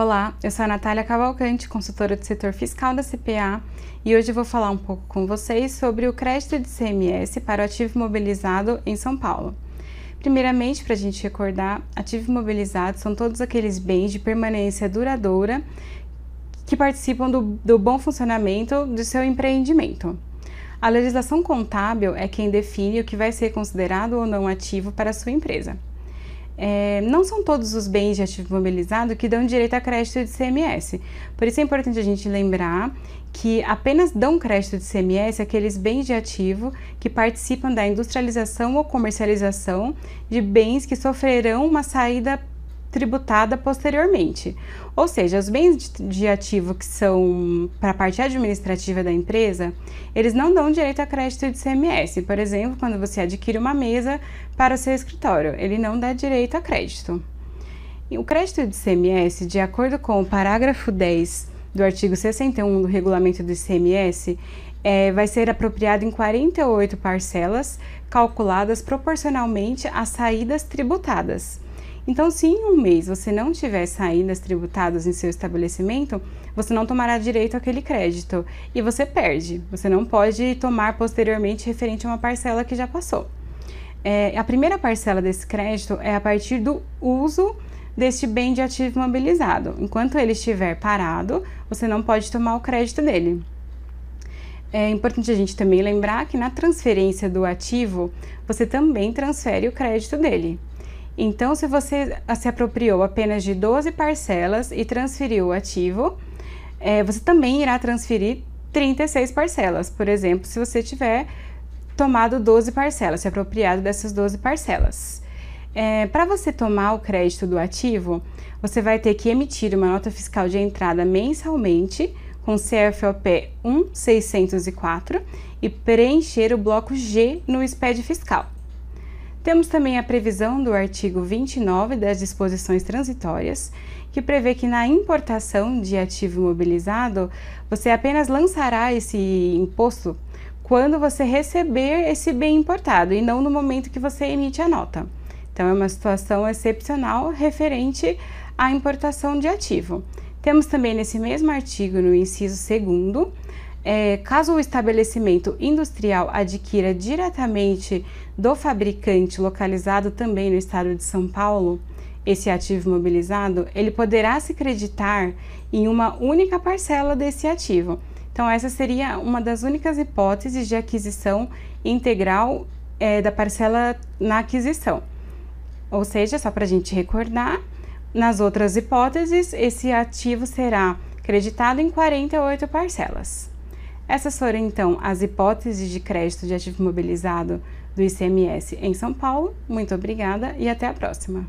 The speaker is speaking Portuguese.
Olá, eu sou a Natália Cavalcante, consultora do setor fiscal da CPA, e hoje vou falar um pouco com vocês sobre o crédito de CMS para o ativo imobilizado em São Paulo. Primeiramente, para a gente recordar, ativo imobilizado são todos aqueles bens de permanência duradoura que participam do, do bom funcionamento do seu empreendimento. A legislação contábil é quem define o que vai ser considerado ou não ativo para a sua empresa. É, não são todos os bens de ativo imobilizado que dão direito a crédito de CMS. Por isso é importante a gente lembrar que apenas dão crédito de CMS aqueles bens de ativo que participam da industrialização ou comercialização de bens que sofrerão uma saída tributada posteriormente. Ou seja, os bens de ativo que são para a parte administrativa da empresa, eles não dão direito a crédito de CMS. Por exemplo, quando você adquire uma mesa para o seu escritório, ele não dá direito a crédito. E o crédito de CMS, de acordo com o parágrafo 10 do artigo 61 do regulamento do ICMS, é, vai ser apropriado em 48 parcelas, calculadas proporcionalmente às saídas tributadas. Então, se em um mês você não tiver saídas tributadas em seu estabelecimento, você não tomará direito àquele crédito e você perde. Você não pode tomar posteriormente referente a uma parcela que já passou. É, a primeira parcela desse crédito é a partir do uso deste bem de ativo imobilizado. Enquanto ele estiver parado, você não pode tomar o crédito dele. É importante a gente também lembrar que na transferência do ativo, você também transfere o crédito dele. Então, se você se apropriou apenas de 12 parcelas e transferiu o ativo, é, você também irá transferir 36 parcelas. Por exemplo, se você tiver tomado 12 parcelas, se apropriado dessas 12 parcelas. É, Para você tomar o crédito do ativo, você vai ter que emitir uma nota fiscal de entrada mensalmente com CFOP 1604 e preencher o bloco G no SPED fiscal. Temos também a previsão do artigo 29 das disposições transitórias, que prevê que na importação de ativo imobilizado, você apenas lançará esse imposto quando você receber esse bem importado e não no momento que você emite a nota. Então, é uma situação excepcional referente à importação de ativo. Temos também nesse mesmo artigo, no inciso 2, é, caso o estabelecimento industrial adquira diretamente do fabricante localizado também no estado de São Paulo esse ativo imobilizado, ele poderá se creditar em uma única parcela desse ativo. Então, essa seria uma das únicas hipóteses de aquisição integral é, da parcela na aquisição. Ou seja, só para a gente recordar, nas outras hipóteses, esse ativo será creditado em 48 parcelas. Essas foram então as hipóteses de crédito de ativo imobilizado do ICMS em São Paulo. Muito obrigada e até a próxima.